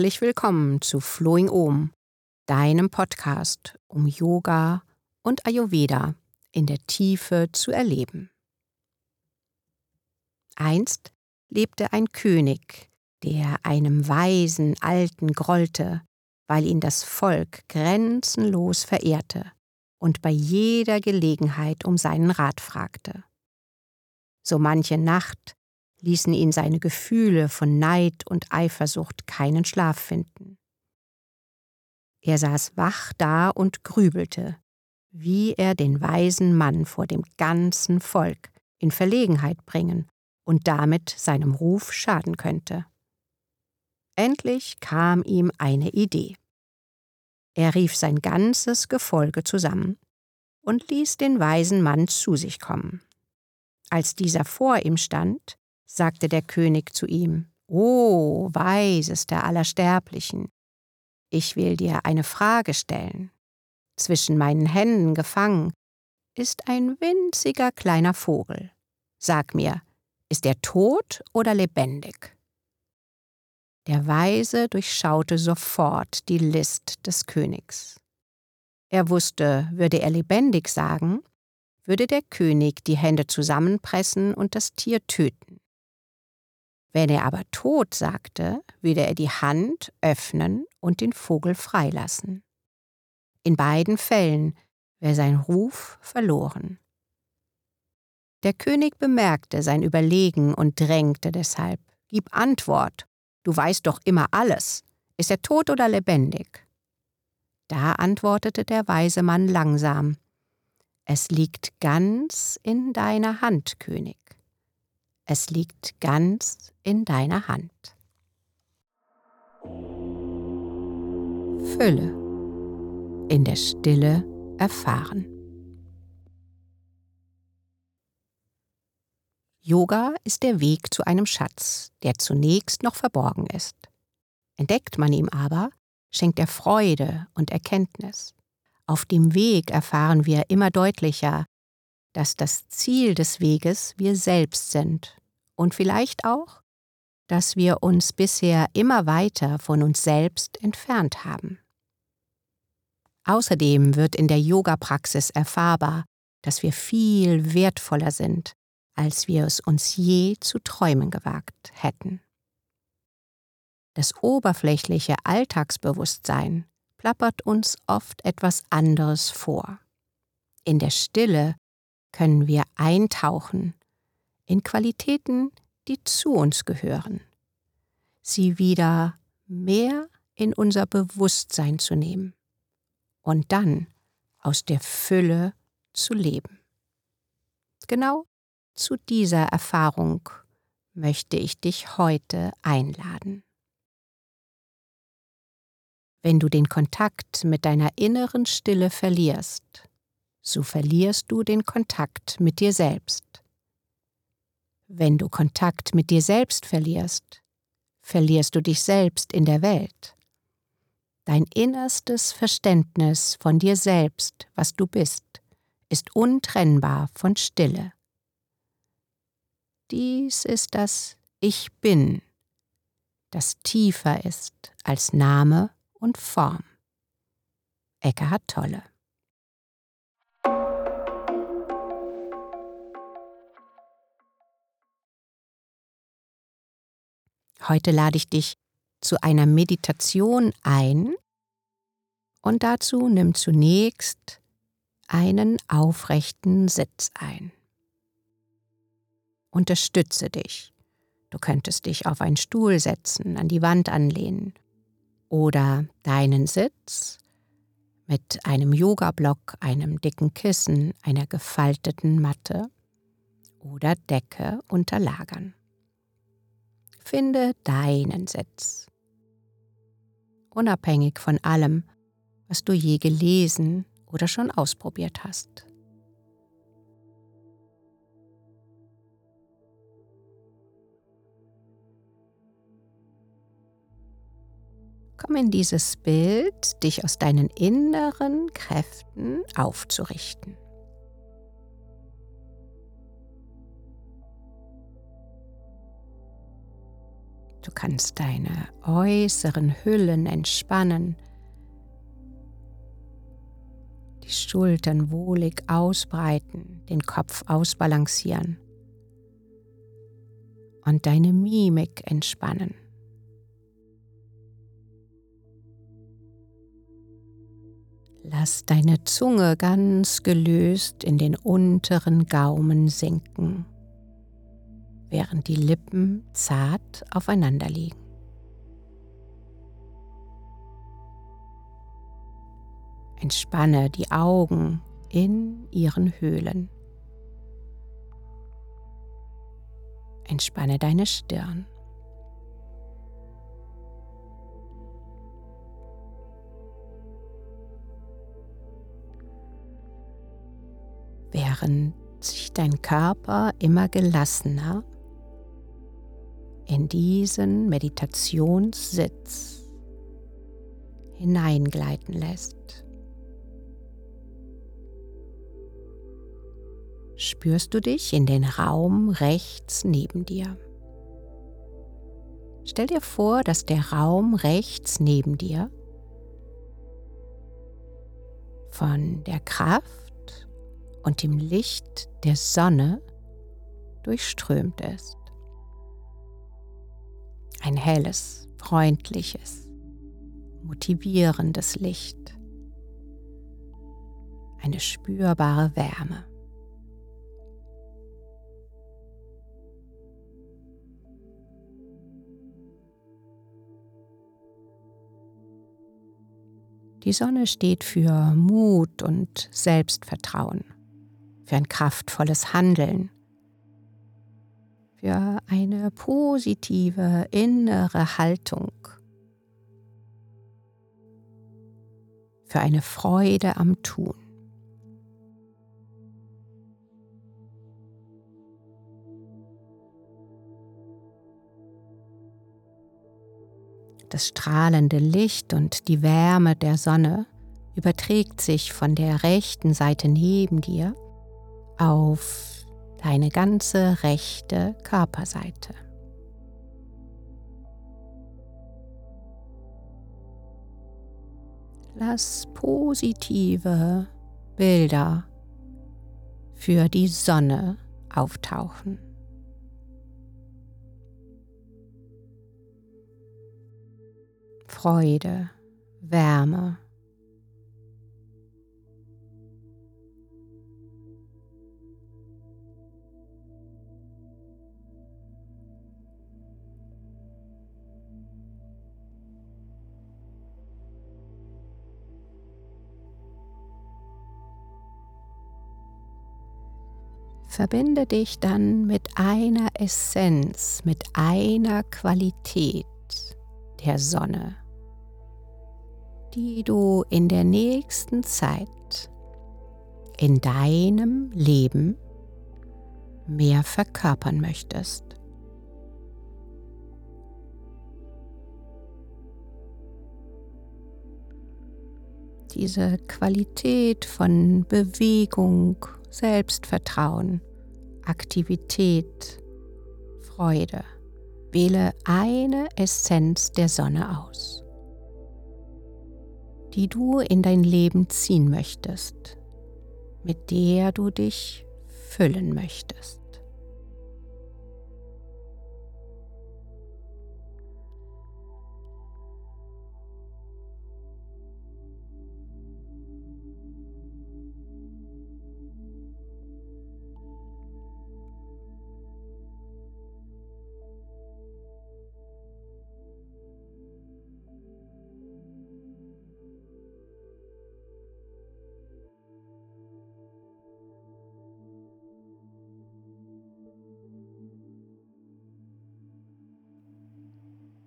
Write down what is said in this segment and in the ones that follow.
Herzlich willkommen zu Flowing Om, deinem Podcast, um Yoga und Ayurveda in der Tiefe zu erleben. Einst lebte ein König, der einem weisen Alten grollte, weil ihn das Volk grenzenlos verehrte und bei jeder Gelegenheit um seinen Rat fragte. So manche Nacht ließen ihn seine Gefühle von Neid und Eifersucht keinen Schlaf finden. Er saß wach da und grübelte, wie er den weisen Mann vor dem ganzen Volk in Verlegenheit bringen und damit seinem Ruf schaden könnte. Endlich kam ihm eine Idee. Er rief sein ganzes Gefolge zusammen und ließ den weisen Mann zu sich kommen. Als dieser vor ihm stand, sagte der König zu ihm, O weisester aller Sterblichen, ich will dir eine Frage stellen. Zwischen meinen Händen gefangen ist ein winziger kleiner Vogel. Sag mir, ist er tot oder lebendig? Der Weise durchschaute sofort die List des Königs. Er wusste, würde er lebendig sagen, würde der König die Hände zusammenpressen und das Tier töten. Wenn er aber tot sagte, würde er die Hand öffnen und den Vogel freilassen. In beiden Fällen wäre sein Ruf verloren. Der König bemerkte sein Überlegen und drängte deshalb Gib Antwort, du weißt doch immer alles. Ist er tot oder lebendig? Da antwortete der weise Mann langsam Es liegt ganz in deiner Hand, König. Es liegt ganz in deiner Hand. Fülle. In der Stille erfahren. Yoga ist der Weg zu einem Schatz, der zunächst noch verborgen ist. Entdeckt man ihn aber, schenkt er Freude und Erkenntnis. Auf dem Weg erfahren wir immer deutlicher, dass das Ziel des Weges wir selbst sind und vielleicht auch, dass wir uns bisher immer weiter von uns selbst entfernt haben. Außerdem wird in der Yoga-Praxis erfahrbar, dass wir viel wertvoller sind, als wir es uns je zu träumen gewagt hätten. Das oberflächliche Alltagsbewusstsein plappert uns oft etwas anderes vor. In der Stille können wir eintauchen in Qualitäten, die zu uns gehören, sie wieder mehr in unser Bewusstsein zu nehmen und dann aus der Fülle zu leben. Genau zu dieser Erfahrung möchte ich dich heute einladen. Wenn du den Kontakt mit deiner inneren Stille verlierst, so verlierst du den Kontakt mit dir selbst. Wenn du Kontakt mit dir selbst verlierst, verlierst du dich selbst in der Welt. Dein innerstes Verständnis von dir selbst, was du bist, ist untrennbar von Stille. Dies ist das Ich bin, das tiefer ist als Name und Form. Eckhart Tolle. Heute lade ich dich zu einer Meditation ein und dazu nimm zunächst einen aufrechten Sitz ein unterstütze dich. Du könntest dich auf einen Stuhl setzen, an die Wand anlehnen oder deinen Sitz mit einem Yoga-Block, einem dicken Kissen, einer gefalteten Matte oder Decke unterlagern. Finde deinen Sitz. Unabhängig von allem, was du je gelesen oder schon ausprobiert hast. Komm in dieses Bild, dich aus deinen inneren Kräften aufzurichten. Du kannst deine äußeren Hüllen entspannen, die Schultern wohlig ausbreiten, den Kopf ausbalancieren und deine Mimik entspannen. Lass deine Zunge ganz gelöst in den unteren Gaumen sinken, während die Lippen zart aufeinander liegen. Entspanne die Augen in ihren Höhlen. Entspanne deine Stirn. Während sich dein Körper immer gelassener in diesen Meditationssitz hineingleiten lässt. spürst du dich in den Raum rechts neben dir. Stell dir vor, dass der Raum rechts neben dir von der Kraft und dem Licht der Sonne durchströmt ist. Ein helles, freundliches, motivierendes Licht. Eine spürbare Wärme. Die Sonne steht für Mut und Selbstvertrauen, für ein kraftvolles Handeln, für eine positive innere Haltung, für eine Freude am Tun. Das strahlende Licht und die Wärme der Sonne überträgt sich von der rechten Seite neben dir auf deine ganze rechte Körperseite. Lass positive Bilder für die Sonne auftauchen. Freude, Wärme. Verbinde dich dann mit einer Essenz, mit einer Qualität der Sonne die du in der nächsten Zeit in deinem Leben mehr verkörpern möchtest. Diese Qualität von Bewegung, Selbstvertrauen, Aktivität, Freude. Wähle eine Essenz der Sonne aus die du in dein Leben ziehen möchtest, mit der du dich füllen möchtest.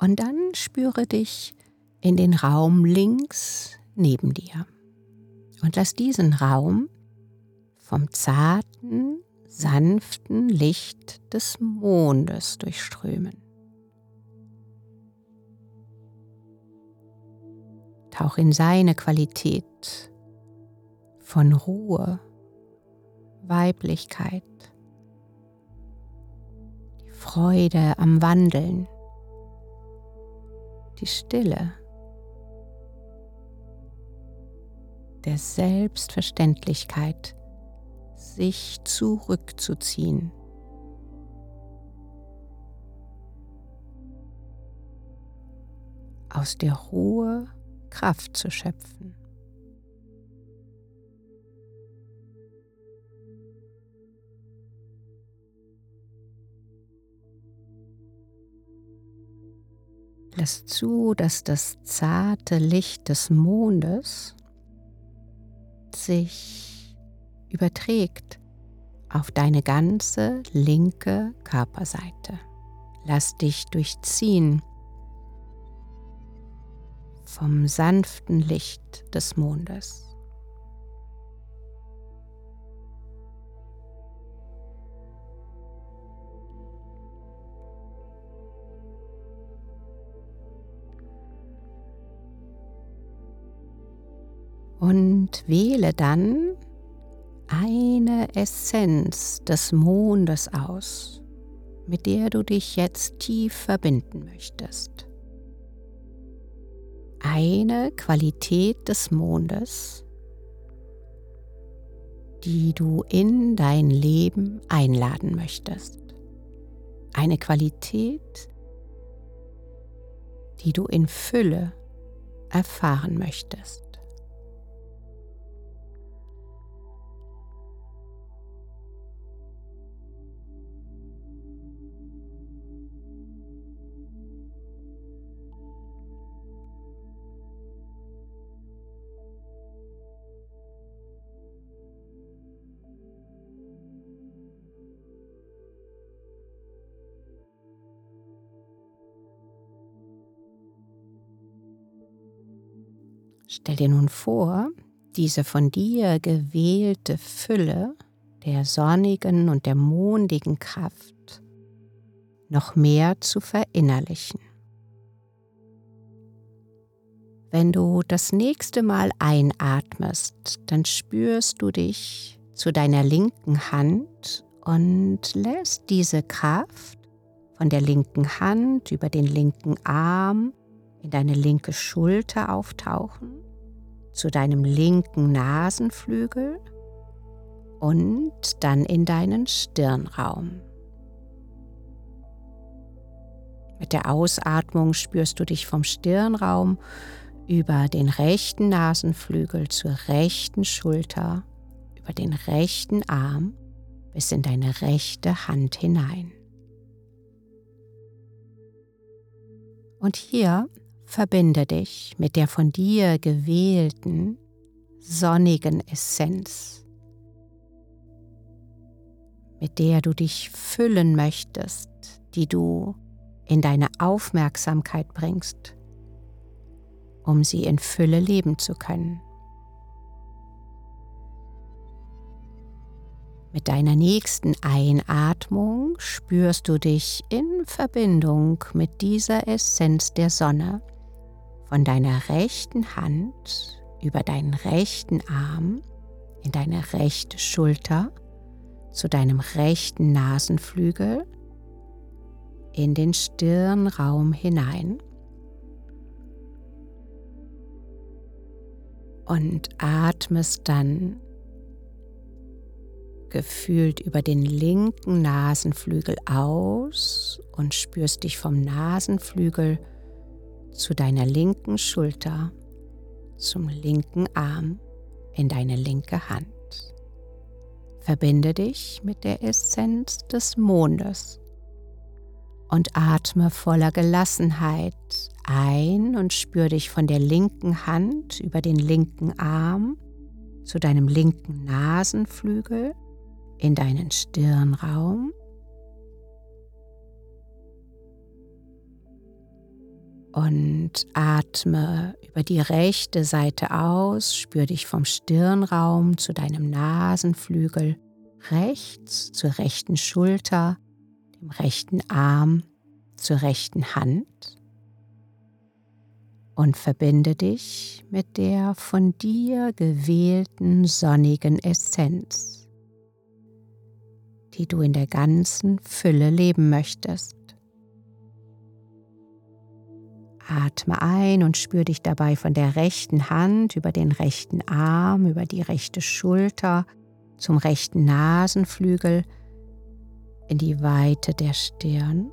Und dann spüre dich in den Raum links neben dir und lass diesen Raum vom zarten, sanften Licht des Mondes durchströmen. Tauch in seine Qualität von Ruhe, Weiblichkeit, die Freude am Wandeln, die Stille, der Selbstverständlichkeit, sich zurückzuziehen. aus der Ruhe Kraft zu schöpfen. Lass zu, dass das zarte Licht des Mondes sich überträgt auf deine ganze linke Körperseite. Lass dich durchziehen vom sanften Licht des Mondes. Und wähle dann eine Essenz des Mondes aus, mit der du dich jetzt tief verbinden möchtest eine Qualität des Mondes, die du in dein Leben einladen möchtest. Eine Qualität, die du in Fülle erfahren möchtest. Stell dir nun vor, diese von dir gewählte Fülle der sonnigen und der mondigen Kraft noch mehr zu verinnerlichen. Wenn du das nächste Mal einatmest, dann spürst du dich zu deiner linken Hand und lässt diese Kraft von der linken Hand über den linken Arm in deine linke Schulter auftauchen, zu deinem linken Nasenflügel und dann in deinen Stirnraum. Mit der Ausatmung spürst du dich vom Stirnraum über den rechten Nasenflügel zur rechten Schulter, über den rechten Arm bis in deine rechte Hand hinein. Und hier Verbinde dich mit der von dir gewählten sonnigen Essenz, mit der du dich füllen möchtest, die du in deine Aufmerksamkeit bringst, um sie in Fülle leben zu können. Mit deiner nächsten Einatmung spürst du dich in Verbindung mit dieser Essenz der Sonne von deiner rechten Hand über deinen rechten Arm in deine rechte Schulter zu deinem rechten Nasenflügel in den Stirnraum hinein. Und atmest dann gefühlt über den linken Nasenflügel aus und spürst dich vom Nasenflügel zu deiner linken Schulter, zum linken Arm, in deine linke Hand. Verbinde dich mit der Essenz des Mondes und atme voller Gelassenheit ein und spür dich von der linken Hand über den linken Arm zu deinem linken Nasenflügel in deinen Stirnraum und atme über die rechte Seite aus, spür dich vom Stirnraum zu deinem Nasenflügel rechts zur rechten Schulter, dem rechten Arm zur rechten Hand und verbinde dich mit der von dir gewählten sonnigen Essenz, die du in der ganzen Fülle leben möchtest. Atme ein und spür dich dabei von der rechten Hand über den rechten Arm, über die rechte Schulter zum rechten Nasenflügel in die Weite der Stirn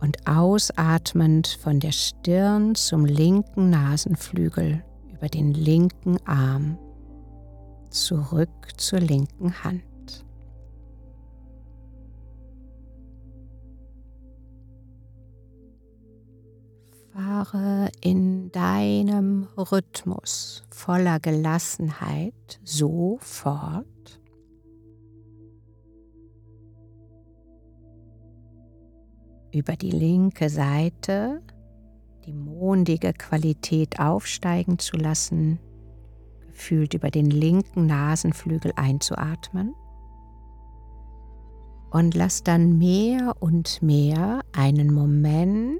und ausatmend von der Stirn zum linken Nasenflügel über den linken Arm zurück zur linken Hand. Fahre in deinem Rhythmus voller Gelassenheit so fort. über die linke Seite die mondige Qualität aufsteigen zu lassen, gefühlt über den linken Nasenflügel einzuatmen. Und lass dann mehr und mehr einen Moment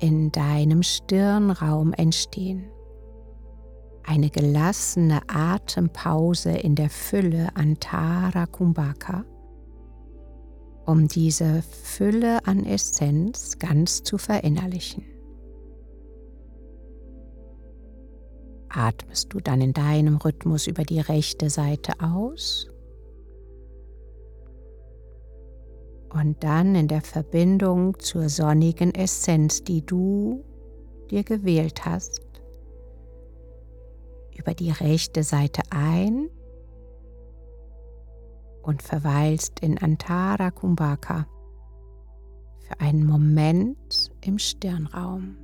in deinem Stirnraum entstehen eine gelassene Atempause in der Fülle Antara Kumbhaka, um diese Fülle an Essenz ganz zu verinnerlichen. Atmest du dann in deinem Rhythmus über die rechte Seite aus und dann in der Verbindung zur sonnigen Essenz, die du dir gewählt hast, über die rechte Seite ein und verweilst in Antara Kumbhaka für einen Moment im Stirnraum.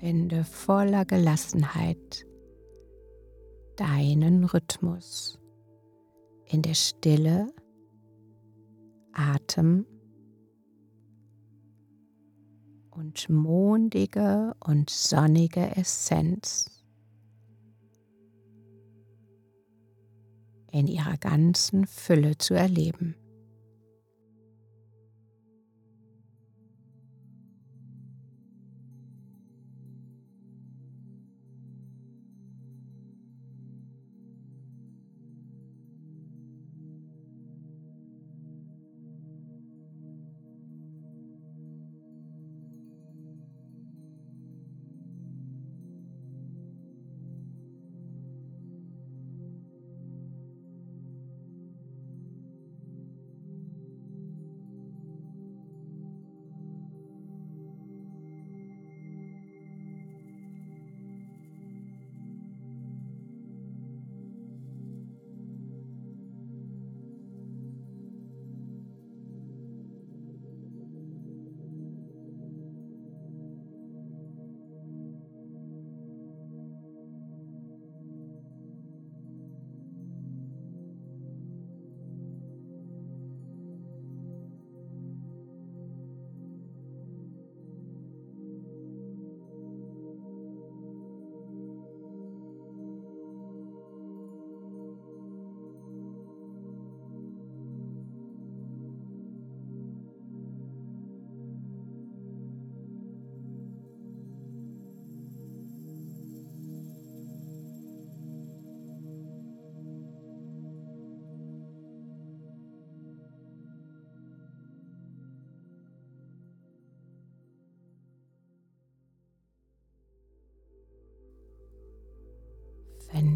Finde voller Gelassenheit deinen Rhythmus in der Stille Atem und mondige und sonnige Essenz in ihrer ganzen Fülle zu erleben.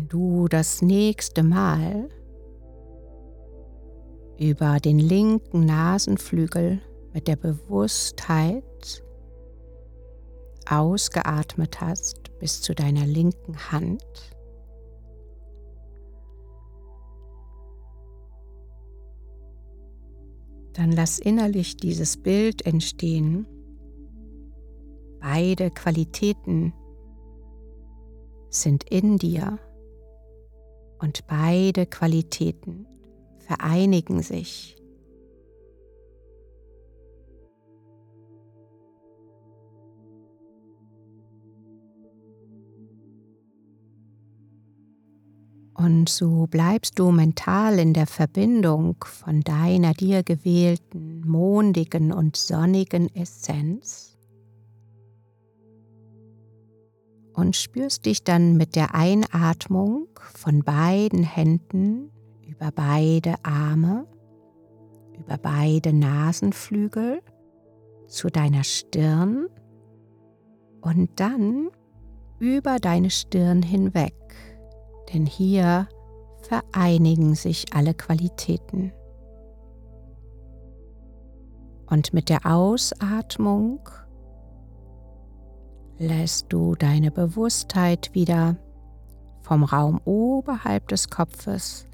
Du das nächste Mal über den linken Nasenflügel mit der Bewusstheit ausgeatmet hast bis zu deiner linken Hand, dann lass innerlich dieses Bild entstehen. Beide Qualitäten sind in dir und beide Qualitäten vereinigen sich. Und so bleibst du mental in der Verbindung von deiner dir gewählten mondigen und sonnigen Essenz und spürst dich dann mit der Einatmung von beiden Händen über beide Arme, über beide Nasenflügel zu deiner Stirn und dann über deine Stirn hinweg denn hier vereinigen sich alle Qualitäten. Und mit der Ausatmung lässt du deine Bewusstheit wieder vom Raum oberhalb des Kopfes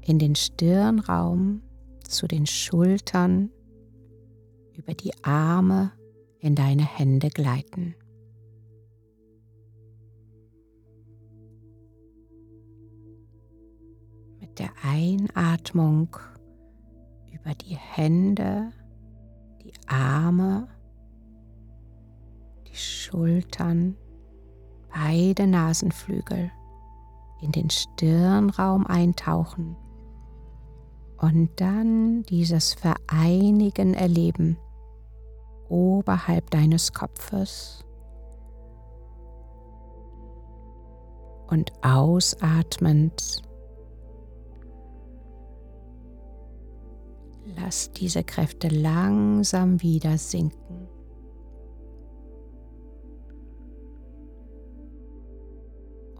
in den Stirnraum zu den Schultern, über die Arme in deine Hände gleiten. mit der Einatmung über die Hände, die Arme, die Schultern, beide Nasenflügel in den Stirnraum eintauchen und dann dieses Vereinigen erleben oberhalb deines Kopfes und ausatmend Lass diese Kräfte langsam wieder sinken.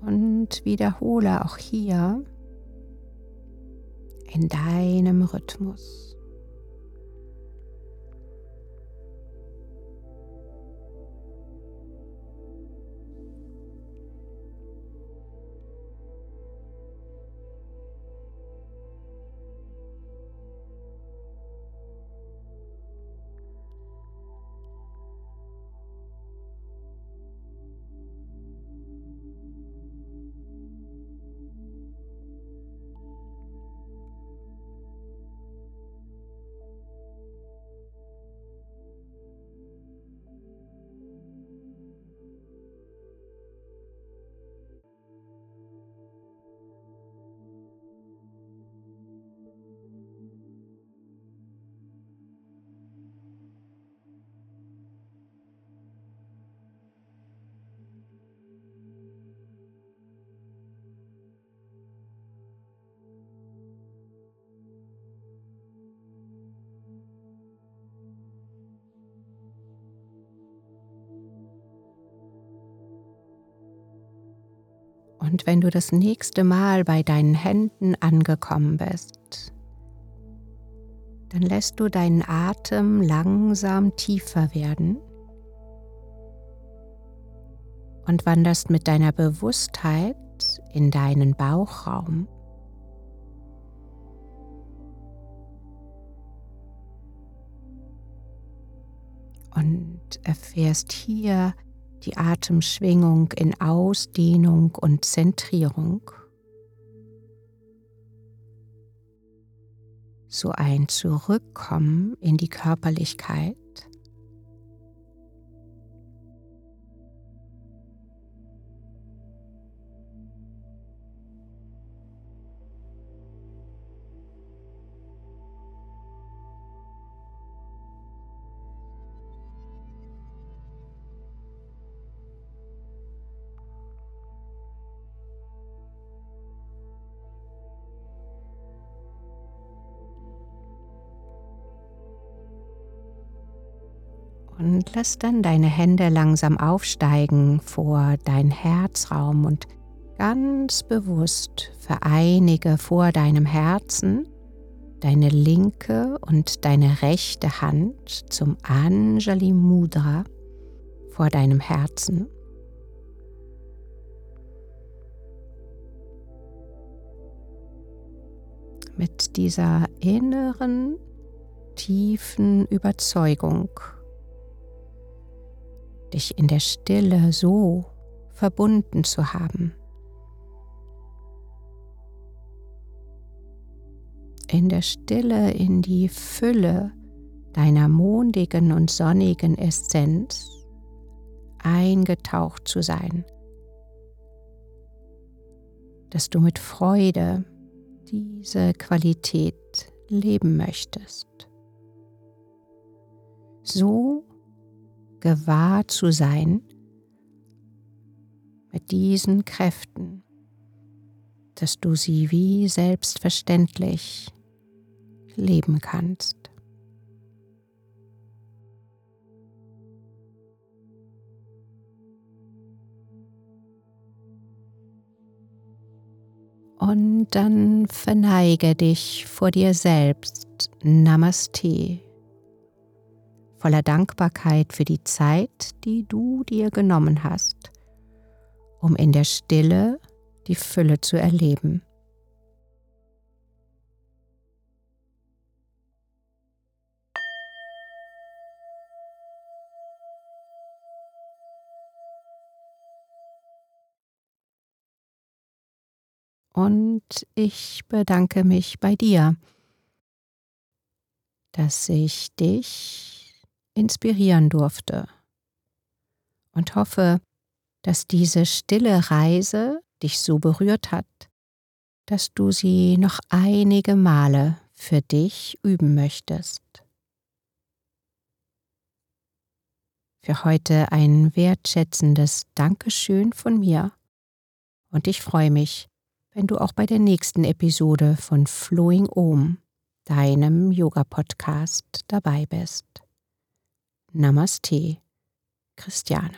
Und wiederhole auch hier in deinem Rhythmus. Und wenn du das nächste Mal bei deinen Händen angekommen bist, dann lässt du deinen Atem langsam tiefer werden und wanderst mit deiner Bewusstheit in deinen Bauchraum. Und erfährst hier die Atemschwingung in Ausdehnung und Zentrierung. So ein Zurückkommen in die Körperlichkeit. Und lass dann deine Hände langsam aufsteigen vor dein Herzraum und ganz bewusst vereinige vor deinem Herzen deine linke und deine rechte Hand zum Anjali Mudra vor deinem Herzen. Mit dieser inneren, tiefen Überzeugung dich in der Stille so verbunden zu haben. In der Stille in die Fülle deiner mondigen und sonnigen Essenz eingetaucht zu sein. dass du mit Freude diese Qualität leben möchtest. So gewahr zu sein mit diesen Kräften, dass du sie wie selbstverständlich leben kannst. Und dann verneige dich vor dir selbst. Namaste. Voller Dankbarkeit für die Zeit, die du dir genommen hast, um in der Stille die Fülle zu erleben. und ich bedanke mich bei dir, dass ich dich inspirieren durfte und hoffe, dass diese stille Reise dich so berührt hat, dass du sie noch einige Male für dich üben möchtest. Für heute ein wertschätzendes Dankeschön von mir und ich freue mich, wenn du auch bei der nächsten Episode von Flowing Om, deinem Yoga-Podcast, dabei bist. Namaste, Christiane.